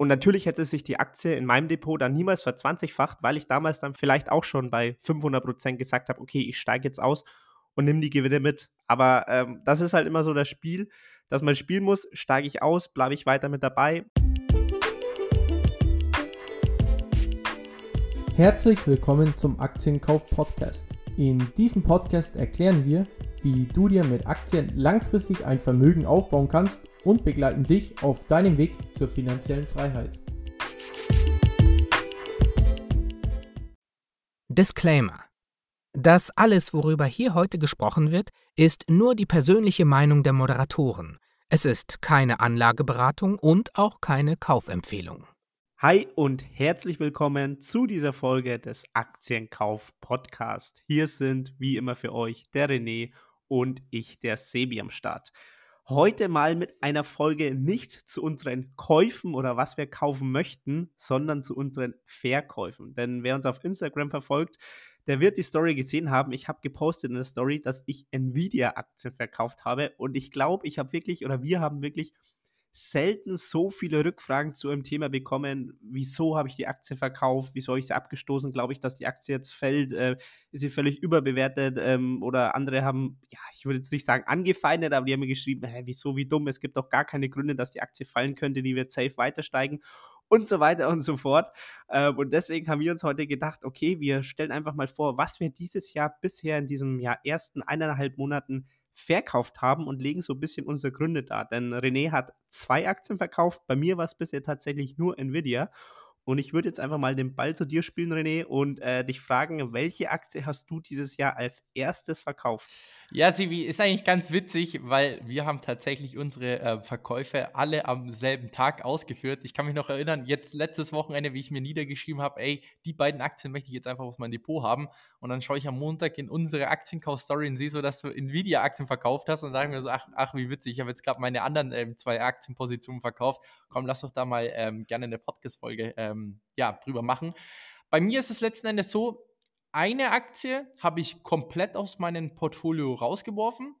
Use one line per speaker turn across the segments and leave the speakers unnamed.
Und natürlich hätte sich die Aktie in meinem Depot dann niemals verzwanzigfacht, weil ich damals dann vielleicht auch schon bei 500 Prozent gesagt habe, okay, ich steige jetzt aus und nehme die Gewinne mit. Aber ähm, das ist halt immer so das Spiel, dass man spielen muss. Steige ich aus, bleibe ich weiter mit dabei.
Herzlich willkommen zum Aktienkauf Podcast. In diesem Podcast erklären wir, wie du dir mit Aktien langfristig ein Vermögen aufbauen kannst und begleiten dich auf deinem Weg zur finanziellen Freiheit.
Disclaimer. Das alles, worüber hier heute gesprochen wird, ist nur die persönliche Meinung der Moderatoren. Es ist keine Anlageberatung und auch keine Kaufempfehlung.
Hi und herzlich willkommen zu dieser Folge des Aktienkauf Podcast. Hier sind wie immer für euch der René und ich, der Sebi am Start. Heute mal mit einer Folge nicht zu unseren Käufen oder was wir kaufen möchten, sondern zu unseren Verkäufen. Denn wer uns auf Instagram verfolgt, der wird die Story gesehen haben. Ich habe gepostet in der Story, dass ich Nvidia-Aktien verkauft habe. Und ich glaube, ich habe wirklich oder wir haben wirklich selten so viele Rückfragen zu einem Thema bekommen. Wieso habe ich die Aktie verkauft? Wieso habe ich sie abgestoßen? Glaube ich, dass die Aktie jetzt fällt? Äh, ist sie völlig überbewertet? Ähm, oder andere haben, ja, ich würde jetzt nicht sagen angefeindet, aber die haben mir geschrieben, hä, wieso, wie dumm? Es gibt doch gar keine Gründe, dass die Aktie fallen könnte, die wird safe weiter steigen und so weiter und so fort. Ähm, und deswegen haben wir uns heute gedacht, okay, wir stellen einfach mal vor, was wir dieses Jahr bisher in diesem Jahr ersten eineinhalb Monaten verkauft haben und legen so ein bisschen unsere Gründe dar. Denn René hat zwei Aktien verkauft. Bei mir war es bisher tatsächlich nur Nvidia. Und ich würde jetzt einfach mal den Ball zu dir spielen, René, und äh, dich fragen, welche Aktie hast du dieses Jahr als erstes verkauft?
Ja, Sivi, ist eigentlich ganz witzig, weil wir haben tatsächlich unsere äh, Verkäufe alle am selben Tag ausgeführt. Ich kann mich noch erinnern, jetzt letztes Wochenende, wie ich mir niedergeschrieben habe, ey, die beiden Aktien möchte ich jetzt einfach aus meinem Depot haben. Und dann schaue ich am Montag in unsere Aktienkauf-Story und sehe so, dass du Nvidia-Aktien verkauft hast und sage mir so, ach, ach, wie witzig, ich habe jetzt gerade meine anderen ähm, zwei Aktienpositionen verkauft. Komm, lass doch da mal ähm, gerne eine Podcast-Folge ähm, ja, drüber machen. Bei mir ist es letzten Endes so, eine Aktie habe ich komplett aus meinem Portfolio rausgeworfen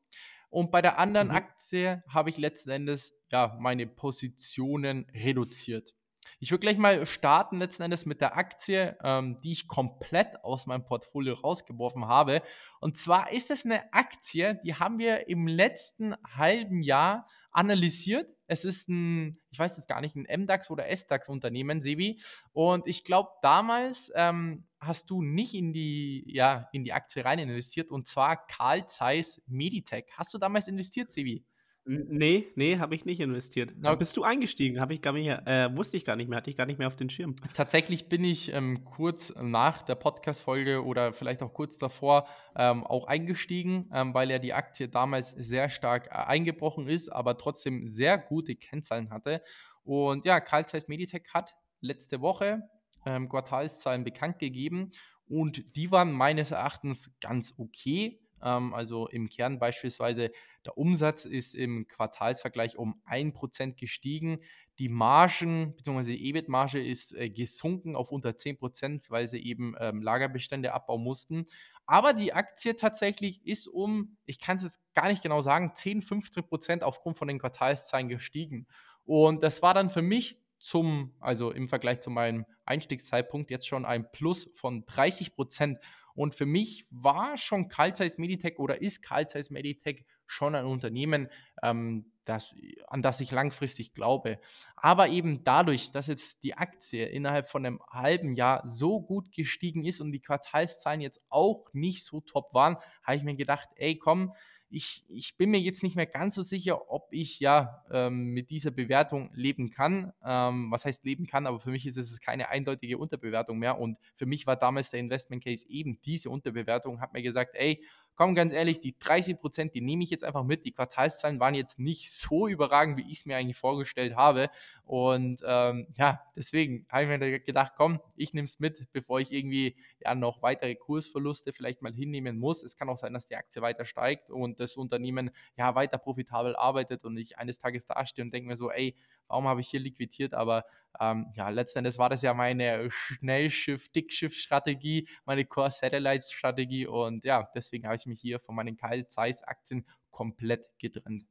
und bei der anderen mhm. Aktie habe ich letzten Endes ja meine Positionen reduziert. Ich würde gleich mal starten letzten Endes mit der Aktie, ähm, die ich komplett aus meinem Portfolio rausgeworfen habe. Und zwar ist es eine Aktie, die haben wir im letzten halben Jahr analysiert. Es ist ein, ich weiß jetzt gar nicht, ein MDAX oder SDAX-Unternehmen, Sebi. Und ich glaube, damals ähm, hast du nicht in die, ja, in die Aktie rein investiert und zwar Carl Zeiss Meditech. Hast du damals investiert, Sebi?
Nee, nee, habe ich nicht investiert. Okay. Bist du eingestiegen? Habe ich gar nicht, äh, wusste ich gar nicht mehr, hatte ich gar nicht mehr auf den Schirm.
Tatsächlich bin ich ähm, kurz nach der Podcast-Folge oder vielleicht auch kurz davor ähm, auch eingestiegen, ähm, weil ja die Aktie damals sehr stark äh, eingebrochen ist, aber trotzdem sehr gute Kennzahlen hatte. Und ja, Carl Zeiss Meditech hat letzte Woche ähm, Quartalszahlen bekannt gegeben und die waren meines Erachtens ganz okay. Ähm, also im Kern beispielsweise der Umsatz ist im Quartalsvergleich um 1% gestiegen. Die Margen bzw. die EBIT-Marge ist äh, gesunken auf unter 10%, weil sie eben ähm, Lagerbestände abbauen mussten. Aber die Aktie tatsächlich ist um, ich kann es jetzt gar nicht genau sagen, 10, 15% aufgrund von den Quartalszahlen gestiegen. Und das war dann für mich zum, also im Vergleich zu meinem Einstiegszeitpunkt jetzt schon ein Plus von 30 Prozent. Und für mich war schon Carl Zeiss Meditech oder ist Carl Zeiss Meditech schon ein Unternehmen, ähm, das, an das ich langfristig glaube. Aber eben dadurch, dass jetzt die Aktie innerhalb von einem halben Jahr so gut gestiegen ist und die Quartalszahlen jetzt auch nicht so top waren, habe ich mir gedacht, ey komm, ich, ich bin mir jetzt nicht mehr ganz so sicher, ob ich ja ähm, mit dieser Bewertung leben kann. Ähm, was heißt leben kann, aber für mich ist es keine eindeutige Unterbewertung mehr. Und für mich war damals der Investment Case eben diese Unterbewertung. Hat mir gesagt, ey, komm, ganz ehrlich, die 30 Prozent, die nehme ich jetzt einfach mit. Die Quartalszahlen waren jetzt nicht so überragend, wie ich es mir eigentlich vorgestellt habe. Und ähm, ja, deswegen habe ich mir gedacht, komm, ich nehme es mit, bevor ich irgendwie ja noch weitere Kursverluste vielleicht mal hinnehmen muss. Es kann auch sein, dass die Aktie weiter steigt und das Unternehmen ja weiter profitabel arbeitet und ich eines Tages dastehe und denke mir so, ey, warum habe ich hier liquidiert? Aber ähm, ja, letzten Endes war das ja meine Schnellschiff-Dickschiff-Strategie, meine Core-Satellites-Strategie und ja, deswegen habe ich mich hier von meinen Kyle Zeiss-Aktien komplett getrennt.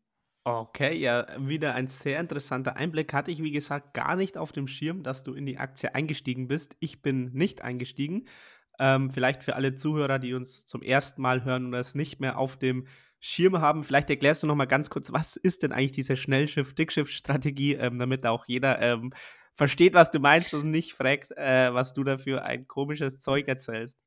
Okay, ja, wieder ein sehr interessanter Einblick. Hatte ich, wie gesagt, gar nicht auf dem Schirm, dass du in die Aktie eingestiegen bist. Ich bin nicht eingestiegen. Ähm, vielleicht für alle Zuhörer, die uns zum ersten Mal hören und es nicht mehr auf dem Schirm haben, vielleicht erklärst du noch mal ganz kurz, was ist denn eigentlich diese Schnellschiff-Dickschiff-Strategie, ähm, damit auch jeder ähm, versteht, was du meinst und nicht fragt, äh, was du dafür ein komisches Zeug erzählst.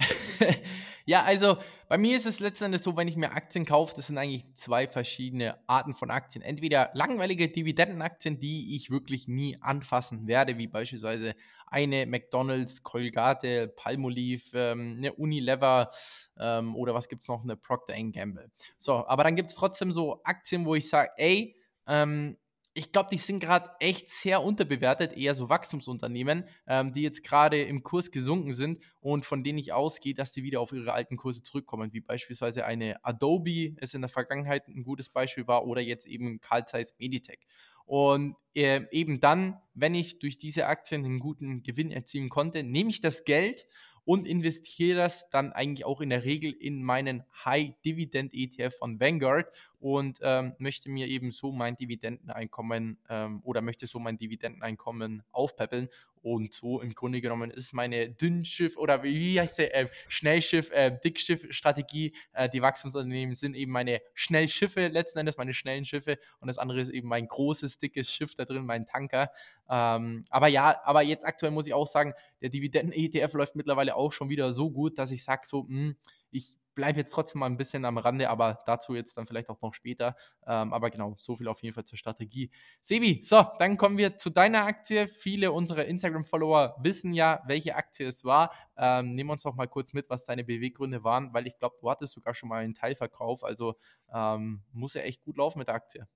ja, also bei mir ist es letztendlich so, wenn ich mir Aktien kaufe, das sind eigentlich zwei verschiedene Arten von Aktien. Entweder langweilige Dividendenaktien, die ich wirklich nie anfassen werde, wie beispielsweise eine McDonalds, Colgate, Palmolive, ähm, eine Unilever ähm, oder was gibt es noch, eine Procter Gamble. So, aber dann gibt es trotzdem so Aktien, wo ich sage, ey, ähm, ich glaube, die sind gerade echt sehr unterbewertet, eher so Wachstumsunternehmen, ähm, die jetzt gerade im Kurs gesunken sind und von denen ich ausgehe, dass die wieder auf ihre alten Kurse zurückkommen, wie beispielsweise eine Adobe es in der Vergangenheit ein gutes Beispiel war oder jetzt eben Carl Zeiss Meditech. Und äh, eben dann, wenn ich durch diese Aktien einen guten Gewinn erzielen konnte, nehme ich das Geld und investiere das dann eigentlich auch in der Regel in meinen High Dividend ETF von Vanguard und ähm, möchte mir eben so mein Dividendeneinkommen ähm, oder möchte so mein Dividendeneinkommen aufpäppeln. Und so im Grunde genommen ist meine Dünnschiff oder wie heißt der äh, Schnellschiff, äh, Dickschiff-Strategie. Äh, die Wachstumsunternehmen sind eben meine Schnellschiffe, letzten Endes meine schnellen Schiffe. Und das andere ist eben mein großes, dickes Schiff da drin, mein Tanker. Ähm, aber ja, aber jetzt aktuell muss ich auch sagen, der Dividenden-ETF läuft mittlerweile auch schon wieder so gut, dass ich sage so, mh, hm, ich bleibe jetzt trotzdem mal ein bisschen am Rande, aber dazu jetzt dann vielleicht auch noch später. Ähm, aber genau, so viel auf jeden Fall zur Strategie. Sebi, so, dann kommen wir zu deiner Aktie. Viele unserer Instagram-Follower wissen ja, welche Aktie es war. Ähm, nehmen uns doch mal kurz mit, was deine Beweggründe waren, weil ich glaube, du hattest sogar schon mal einen Teilverkauf. Also ähm, muss ja echt gut laufen mit der Aktie.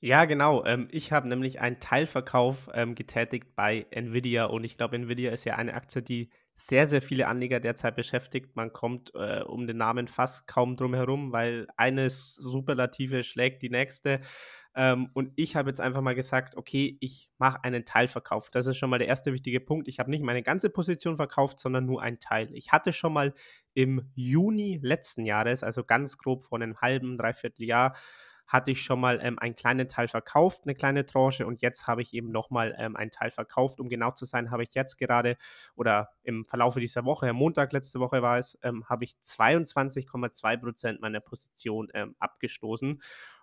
Ja, genau. Ähm, ich habe nämlich einen Teilverkauf ähm, getätigt bei Nvidia und ich glaube, Nvidia ist ja eine Aktie, die sehr, sehr viele Anleger derzeit beschäftigt. Man kommt äh, um den Namen fast kaum drum herum, weil eine Superlative schlägt die nächste. Ähm, und ich habe jetzt einfach mal gesagt, okay, ich mache einen Teilverkauf. Das ist schon mal der erste wichtige Punkt. Ich habe nicht meine ganze Position verkauft, sondern nur einen Teil. Ich hatte schon mal im Juni letzten Jahres, also ganz grob vor einem halben, dreiviertel Jahr, hatte ich schon mal ähm, einen kleinen Teil verkauft, eine kleine Tranche und jetzt habe ich eben nochmal ähm, einen Teil verkauft. Um genau zu sein, habe ich jetzt gerade oder im Verlaufe dieser Woche, am Montag letzte Woche war es, ähm, habe ich 22,2 Prozent meiner Position ähm, abgestoßen.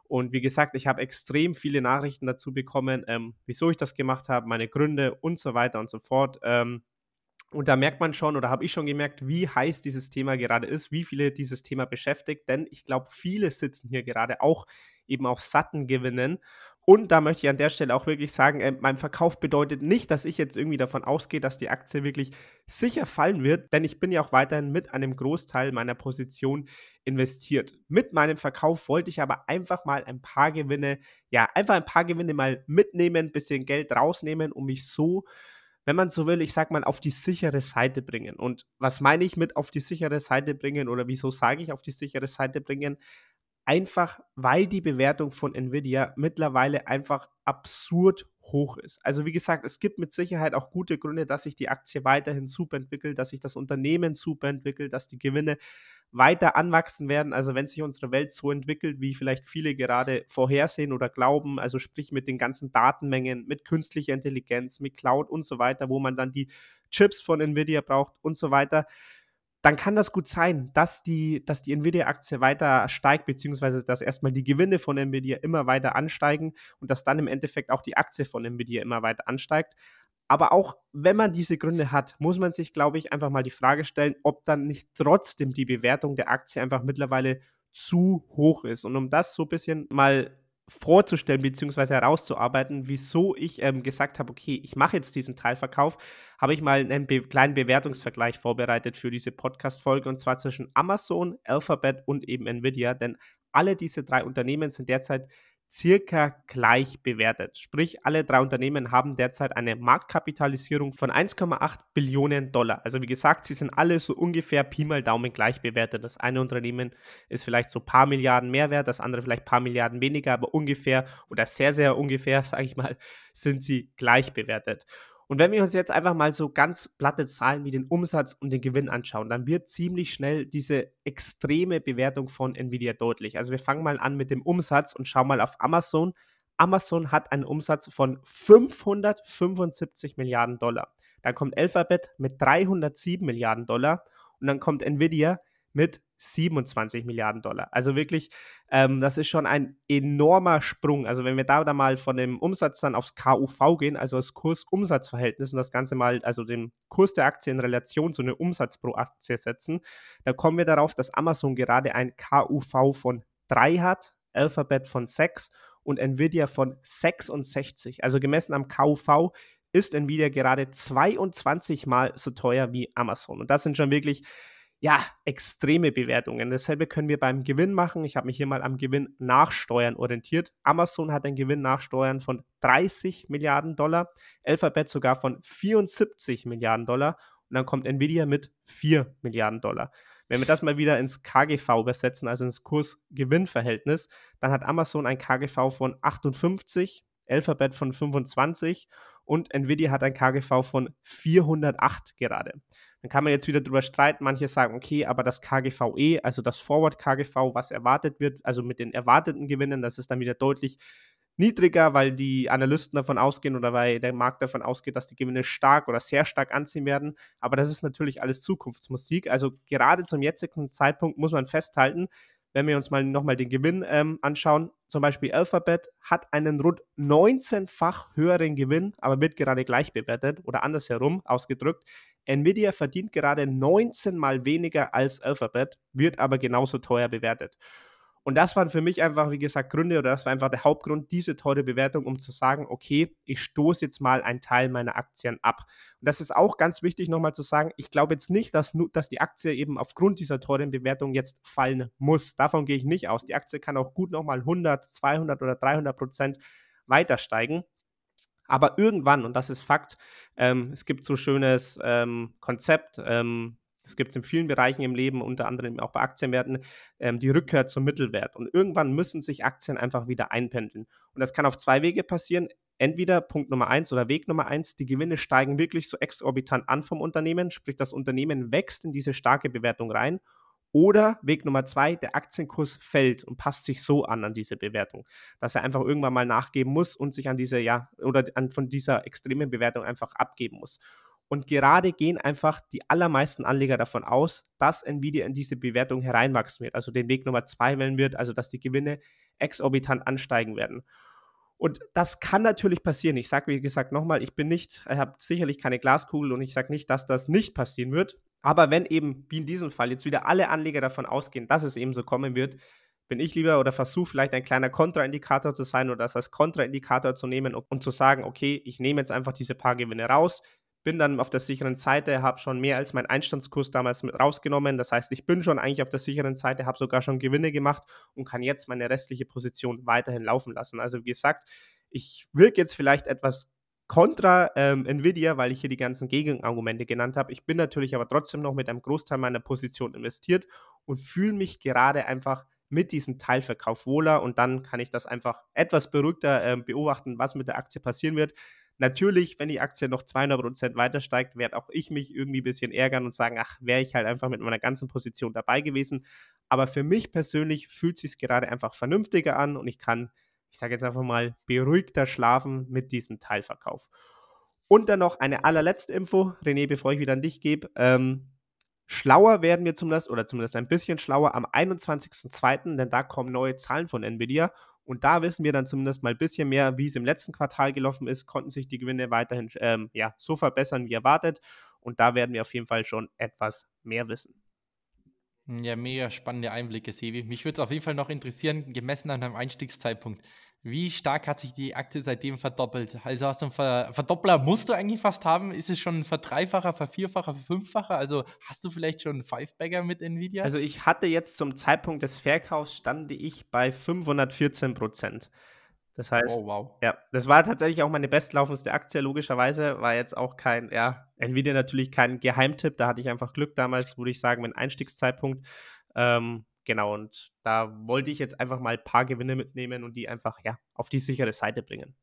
Und wie gesagt, ich habe extrem viele Nachrichten dazu bekommen, ähm, wieso ich das gemacht habe, meine Gründe und so weiter und so fort. Ähm, und da merkt man schon oder habe ich schon gemerkt, wie heiß dieses Thema gerade ist, wie viele dieses Thema beschäftigt. Denn ich glaube, viele sitzen hier gerade auch eben auf satten Gewinnen. Und da möchte ich an der Stelle auch wirklich sagen, äh, mein Verkauf bedeutet nicht, dass ich jetzt irgendwie davon ausgehe, dass die Aktie wirklich sicher fallen wird, denn ich bin ja auch weiterhin mit einem Großteil meiner Position investiert. Mit meinem Verkauf wollte ich aber einfach mal ein paar Gewinne, ja, einfach ein paar Gewinne mal mitnehmen, bisschen Geld rausnehmen, um mich so wenn man so will, ich sag mal, auf die sichere Seite bringen. Und was meine ich mit auf die sichere Seite bringen oder wieso sage ich auf die sichere Seite bringen? Einfach, weil die Bewertung von Nvidia mittlerweile einfach absurd hoch ist. Also wie gesagt, es gibt mit Sicherheit auch gute Gründe, dass sich die Aktie weiterhin super entwickelt, dass sich das Unternehmen super entwickelt, dass die Gewinne weiter anwachsen werden. Also wenn sich unsere Welt so entwickelt, wie vielleicht viele gerade vorhersehen oder glauben, also sprich mit den ganzen Datenmengen, mit künstlicher Intelligenz, mit Cloud und so weiter, wo man dann die Chips von Nvidia braucht und so weiter, dann kann das gut sein, dass die, dass die Nvidia-Aktie weiter steigt, beziehungsweise dass erstmal die Gewinne von Nvidia immer weiter ansteigen und dass dann im Endeffekt auch die Aktie von Nvidia immer weiter ansteigt. Aber auch wenn man diese Gründe hat, muss man sich, glaube ich, einfach mal die Frage stellen, ob dann nicht trotzdem die Bewertung der Aktie einfach mittlerweile zu hoch ist. Und um das so ein bisschen mal vorzustellen bzw. herauszuarbeiten, wieso ich ähm, gesagt habe, okay, ich mache jetzt diesen Teilverkauf, habe ich mal einen be kleinen Bewertungsvergleich vorbereitet für diese Podcast-Folge und zwar zwischen Amazon, Alphabet und eben Nvidia, denn alle diese drei Unternehmen sind derzeit circa gleich bewertet. Sprich, alle drei Unternehmen haben derzeit eine Marktkapitalisierung von 1,8 Billionen Dollar. Also wie gesagt, sie sind alle so ungefähr Pi mal Daumen gleich bewertet. Das eine Unternehmen ist vielleicht so ein paar Milliarden mehr wert, das andere vielleicht ein paar Milliarden weniger, aber ungefähr oder sehr, sehr ungefähr, sage ich mal, sind sie gleich bewertet. Und wenn wir uns jetzt einfach mal so ganz platte Zahlen wie den Umsatz und den Gewinn anschauen, dann wird ziemlich schnell diese extreme Bewertung von Nvidia deutlich. Also wir fangen mal an mit dem Umsatz und schauen mal auf Amazon. Amazon hat einen Umsatz von 575 Milliarden Dollar. Dann kommt Alphabet mit 307 Milliarden Dollar und dann kommt Nvidia mit 27 Milliarden Dollar. Also wirklich, ähm, das ist schon ein enormer Sprung. Also wenn wir da, da mal von dem Umsatz dann aufs KUV gehen, also das Kurs-Umsatz-Verhältnis und das Ganze mal, also den Kurs der Aktie in Relation zu einem Umsatz pro Aktie setzen, dann kommen wir darauf, dass Amazon gerade ein KUV von 3 hat, Alphabet von 6 und Nvidia von 66. Also gemessen am KUV ist Nvidia gerade 22 mal so teuer wie Amazon. Und das sind schon wirklich ja, extreme Bewertungen. Dasselbe können wir beim Gewinn machen. Ich habe mich hier mal am Gewinn nachsteuern orientiert. Amazon hat einen Gewinn nachsteuern von 30 Milliarden Dollar, Alphabet sogar von 74 Milliarden Dollar und dann kommt Nvidia mit 4 Milliarden Dollar. Wenn wir das mal wieder ins KGV übersetzen, also ins Kurs-Gewinn-Verhältnis, dann hat Amazon ein KGV von 58, Alphabet von 25 und Nvidia hat ein KGV von 408 gerade. Dann kann man jetzt wieder drüber streiten. Manche sagen, okay, aber das KGVE, also das Forward KGV, was erwartet wird, also mit den erwarteten Gewinnen, das ist dann wieder deutlich niedriger, weil die Analysten davon ausgehen oder weil der Markt davon ausgeht, dass die Gewinne stark oder sehr stark anziehen werden. Aber das ist natürlich alles Zukunftsmusik. Also gerade zum jetzigen Zeitpunkt muss man festhalten, wenn wir uns mal nochmal den Gewinn ähm, anschauen, zum Beispiel Alphabet hat einen rund 19-fach höheren Gewinn, aber wird gerade gleich bewertet oder andersherum ausgedrückt. Nvidia verdient gerade 19 mal weniger als Alphabet, wird aber genauso teuer bewertet. Und das waren für mich einfach, wie gesagt, Gründe oder das war einfach der Hauptgrund, diese teure Bewertung, um zu sagen, okay, ich stoße jetzt mal einen Teil meiner Aktien ab. Und das ist auch ganz wichtig nochmal zu sagen, ich glaube jetzt nicht, dass, dass die Aktie eben aufgrund dieser teuren Bewertung jetzt fallen muss. Davon gehe ich nicht aus. Die Aktie kann auch gut nochmal 100, 200 oder 300 Prozent weiter steigen. Aber irgendwann, und das ist Fakt, ähm, es gibt so schönes ähm, Konzept, ähm, das gibt es in vielen Bereichen im Leben, unter anderem auch bei Aktienwerten, ähm, die Rückkehr zum Mittelwert. Und irgendwann müssen sich Aktien einfach wieder einpendeln. Und das kann auf zwei Wege passieren. Entweder Punkt Nummer eins oder Weg Nummer eins, die Gewinne steigen wirklich so exorbitant an vom Unternehmen, sprich das Unternehmen wächst in diese starke Bewertung rein. Oder Weg Nummer zwei, der Aktienkurs fällt und passt sich so an an diese Bewertung, dass er einfach irgendwann mal nachgeben muss und sich an diese, ja, oder an, von dieser extremen Bewertung einfach abgeben muss. Und gerade gehen einfach die allermeisten Anleger davon aus, dass Nvidia in diese Bewertung hereinwachsen wird, also den Weg Nummer zwei wählen wird, also dass die Gewinne exorbitant ansteigen werden. Und das kann natürlich passieren. Ich sage, wie gesagt, nochmal, ich bin nicht, ich habe sicherlich keine Glaskugel und ich sage nicht, dass das nicht passieren wird. Aber wenn eben, wie in diesem Fall, jetzt wieder alle Anleger davon ausgehen, dass es eben so kommen wird, bin ich lieber oder versuche vielleicht ein kleiner Kontraindikator zu sein oder das als Kontraindikator zu nehmen und, zu sagen, okay, ich nehme jetzt einfach diese paar Gewinne raus, bin dann auf der sicheren Seite, habe schon mehr als meinen Einstandskurs damals mit rausgenommen. Das heißt, ich bin schon eigentlich auf der sicheren Seite, habe sogar schon Gewinne gemacht und kann jetzt meine restliche Position weiterhin laufen lassen. Also wie gesagt, ich wirke jetzt vielleicht etwas kontra ähm, Nvidia, weil ich hier die ganzen Gegenargumente genannt habe. Ich bin natürlich aber trotzdem noch mit einem Großteil meiner Position investiert und fühle mich gerade einfach mit diesem Teilverkauf wohler und dann kann ich das einfach etwas beruhigter äh, beobachten, was mit der Aktie passieren wird. Natürlich, wenn die Aktie noch 200% weiter steigt, werde auch ich mich irgendwie ein bisschen ärgern und sagen, ach, wäre ich halt einfach mit meiner ganzen Position dabei gewesen. Aber für mich persönlich fühlt sich gerade einfach vernünftiger an und ich kann, ich sage jetzt einfach mal, beruhigter schlafen mit diesem Teilverkauf. Und dann noch eine allerletzte Info, René, bevor ich wieder an dich gebe. Ähm, Schlauer werden wir zumindest, oder zumindest ein bisschen schlauer am 21.02., denn da kommen neue Zahlen von Nvidia und da wissen wir dann zumindest mal ein bisschen mehr, wie es im letzten Quartal gelaufen ist, konnten sich die Gewinne weiterhin ähm, ja, so verbessern wie erwartet. Und da werden wir auf jeden Fall schon etwas mehr wissen.
Ja, mega spannende Einblicke, Sevi. Mich würde es auf jeden Fall noch interessieren, gemessen an einem Einstiegszeitpunkt. Wie stark hat sich die Aktie seitdem verdoppelt? Also hast du einen Ver Verdoppler musst du eigentlich fast haben. Ist es schon ein Verdreifacher, Vervierfacher, Verfünffacher? Also hast du vielleicht schon einen Five-Bagger mit Nvidia?
Also ich hatte jetzt zum Zeitpunkt des Verkaufs stande ich bei 514 Prozent. Das heißt, oh, wow. ja, das war tatsächlich auch meine bestlaufendste Aktie, logischerweise. War jetzt auch kein, ja, Nvidia natürlich kein Geheimtipp. Da hatte ich einfach Glück damals, würde ich sagen, mein Einstiegszeitpunkt. Ähm, genau, und da wollte ich jetzt einfach mal ein paar Gewinne mitnehmen und die einfach, ja, auf die sichere Seite bringen.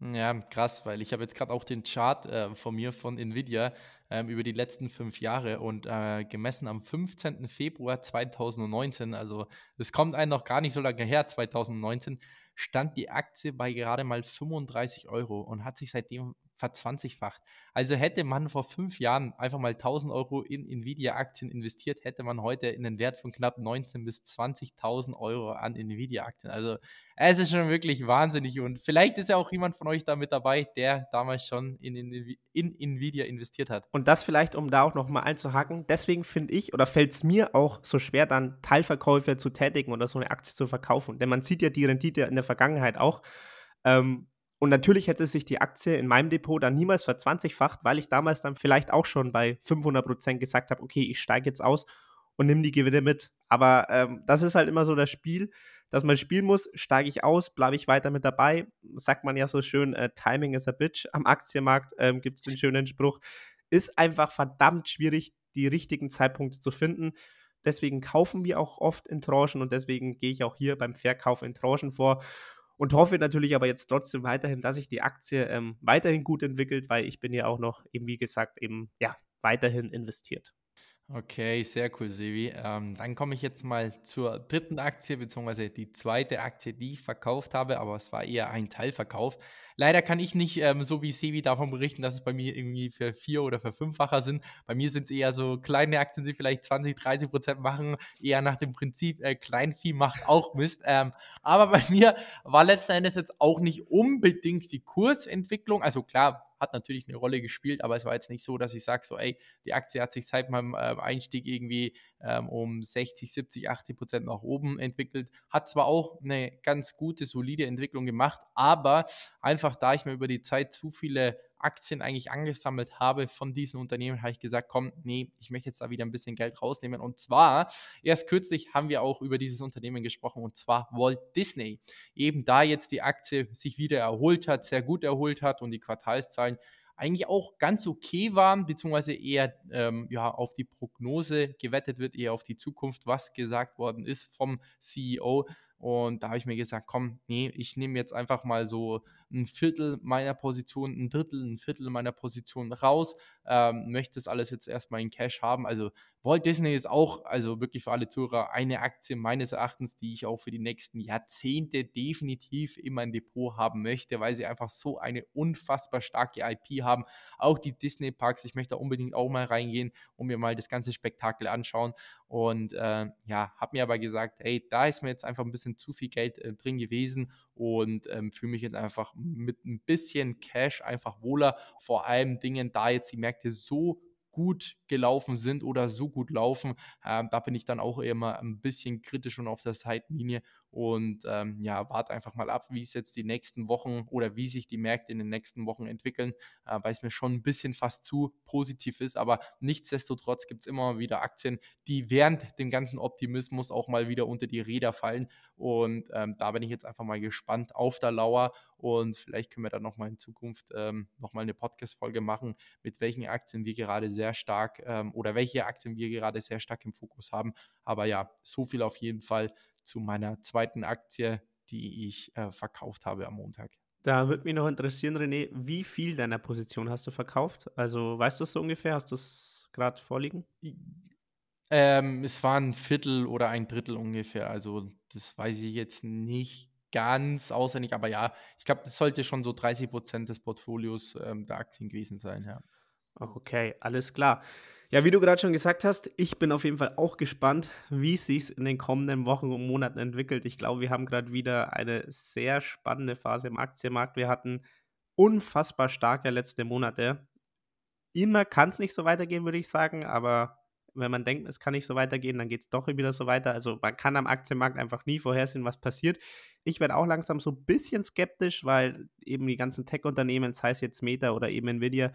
Ja, krass, weil ich habe jetzt gerade auch den Chart äh, von mir von Nvidia ähm, über die letzten fünf Jahre und äh, gemessen am 15. Februar 2019, also es kommt einem noch gar nicht so lange her, 2019, stand die Aktie bei gerade mal 35 Euro und hat sich seitdem verzwanzigfacht. Also hätte man vor fünf Jahren einfach mal 1000 Euro in Nvidia-Aktien investiert, hätte man heute einen Wert von knapp 19.000 bis 20.000 Euro an Nvidia-Aktien. Also es ist schon wirklich wahnsinnig und vielleicht ist ja auch jemand von euch da mit dabei, der damals schon in, in, in Nvidia investiert hat.
Und das vielleicht, um da auch nochmal einzuhaken, deswegen finde ich oder fällt es mir auch so schwer, dann Teilverkäufe zu tätigen oder so eine Aktie zu verkaufen. Denn man sieht ja die Rendite in der Vergangenheit auch. Ähm, und natürlich hätte sich die Aktie in meinem Depot dann niemals verzwanzigfacht, weil ich damals dann vielleicht auch schon bei 500 Prozent gesagt habe, okay, ich steige jetzt aus und nehme die Gewinne mit. Aber ähm, das ist halt immer so das Spiel, dass man spielen muss. Steige ich aus, bleibe ich weiter mit dabei. Sagt man ja so schön, äh, Timing is a bitch. Am Aktienmarkt ähm, gibt es den schönen Spruch. Ist einfach verdammt schwierig, die richtigen Zeitpunkte zu finden. Deswegen kaufen wir auch oft in Tranchen und deswegen gehe ich auch hier beim Verkauf in Tranchen vor und hoffe natürlich aber jetzt trotzdem weiterhin, dass sich die Aktie ähm, weiterhin gut entwickelt, weil ich bin ja auch noch, eben wie gesagt, eben ja weiterhin investiert.
Okay, sehr cool, Sevi. Ähm, dann komme ich jetzt mal zur dritten Aktie, beziehungsweise die zweite Aktie, die ich verkauft habe, aber es war eher ein Teilverkauf. Leider kann ich nicht ähm, so wie Sevi davon berichten, dass es bei mir irgendwie für vier oder für fünffacher sind. Bei mir sind es eher so kleine Aktien, die vielleicht 20, 30 Prozent machen, eher nach dem Prinzip, äh, Kleinvieh macht auch Mist. Ähm, aber bei mir war letzten Endes jetzt auch nicht unbedingt die Kursentwicklung. Also klar, hat natürlich eine Rolle gespielt, aber es war jetzt nicht so, dass ich sage, so, ey, die Aktie hat sich seit meinem äh, Einstieg irgendwie ähm, um 60, 70, 80 Prozent nach oben entwickelt. Hat zwar auch eine ganz gute, solide Entwicklung gemacht, aber einfach da ich mir über die Zeit zu viele Aktien eigentlich angesammelt habe von diesen Unternehmen, habe ich gesagt, komm, nee, ich möchte jetzt da wieder ein bisschen Geld rausnehmen. Und zwar, erst kürzlich haben wir auch über dieses Unternehmen gesprochen, und zwar Walt Disney. Eben da jetzt die Aktie sich wieder erholt hat, sehr gut erholt hat und die Quartalszahlen eigentlich auch ganz okay waren, beziehungsweise eher ähm, ja, auf die Prognose gewettet wird, eher auf die Zukunft, was gesagt worden ist vom CEO. Und da habe ich mir gesagt, komm, nee, ich nehme jetzt einfach mal so ein Viertel meiner Position, ein Drittel, ein Viertel meiner Position raus, ähm, möchte das alles jetzt erstmal in Cash haben. Also Walt Disney ist auch, also wirklich für alle Zuhörer, eine Aktie meines Erachtens, die ich auch für die nächsten Jahrzehnte definitiv in mein Depot haben möchte, weil sie einfach so eine unfassbar starke IP haben. Auch die Disney Parks, ich möchte da unbedingt auch mal reingehen und mir mal das ganze Spektakel anschauen. Und äh, ja, habe mir aber gesagt, hey, da ist mir jetzt einfach ein bisschen zu viel Geld äh, drin gewesen und ähm, fühle mich jetzt einfach mit ein bisschen Cash einfach wohler. Vor allem Dingen, da jetzt die Märkte so gut gelaufen sind oder so gut laufen. Ähm, da bin ich dann auch immer ein bisschen kritisch und auf der Seitenlinie und ähm, ja, warte einfach mal ab, wie es jetzt die nächsten Wochen oder wie sich die Märkte in den nächsten Wochen entwickeln, äh, weil es mir schon ein bisschen fast zu positiv ist. Aber nichtsdestotrotz gibt es immer wieder Aktien, die während dem ganzen Optimismus auch mal wieder unter die Räder fallen. Und ähm, da bin ich jetzt einfach mal gespannt auf der Lauer. Und vielleicht können wir dann nochmal in Zukunft ähm, nochmal eine Podcast-Folge machen, mit welchen Aktien wir gerade sehr stark ähm, oder welche Aktien wir gerade sehr stark im Fokus haben. Aber ja, so viel auf jeden Fall zu meiner zweiten Aktie, die ich äh, verkauft habe am Montag.
Da würde mich noch interessieren, René, wie viel deiner Position hast du verkauft? Also weißt du es so ungefähr? Hast du es gerade vorliegen?
Ähm, es war ein Viertel oder ein Drittel ungefähr. Also das weiß ich jetzt nicht ganz auswendig, aber ja, ich glaube, das sollte schon so 30 Prozent des Portfolios ähm, der Aktien gewesen sein. Ja.
Okay, alles klar. Ja, wie du gerade schon gesagt hast, ich bin auf jeden Fall auch gespannt, wie es sich in den kommenden Wochen und Monaten entwickelt. Ich glaube, wir haben gerade wieder eine sehr spannende Phase im Aktienmarkt. Wir hatten unfassbar starke letzte Monate. Immer kann es nicht so weitergehen, würde ich sagen, aber wenn man denkt, es kann nicht so weitergehen, dann geht es doch wieder so weiter. Also man kann am Aktienmarkt einfach nie vorhersehen, was passiert. Ich werde auch langsam so ein bisschen skeptisch, weil eben die ganzen Tech-Unternehmen, sei es jetzt Meta oder eben Nvidia,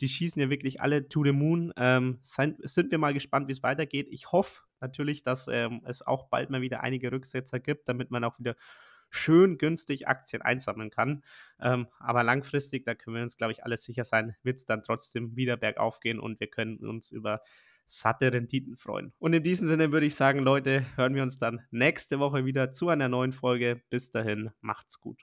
die schießen ja wirklich alle to the moon. Ähm, sind, sind, wir mal gespannt, wie es weitergeht. Ich hoffe natürlich, dass ähm, es auch bald mal wieder einige Rücksetzer gibt, damit man auch wieder schön günstig Aktien einsammeln kann. Ähm, aber langfristig, da können wir uns, glaube ich, alle sicher sein, wird es dann trotzdem wieder bergauf gehen und wir können uns über satte Renditen freuen. Und in diesem Sinne würde ich sagen, Leute, hören wir uns dann nächste Woche wieder zu einer neuen Folge. Bis dahin, macht's gut.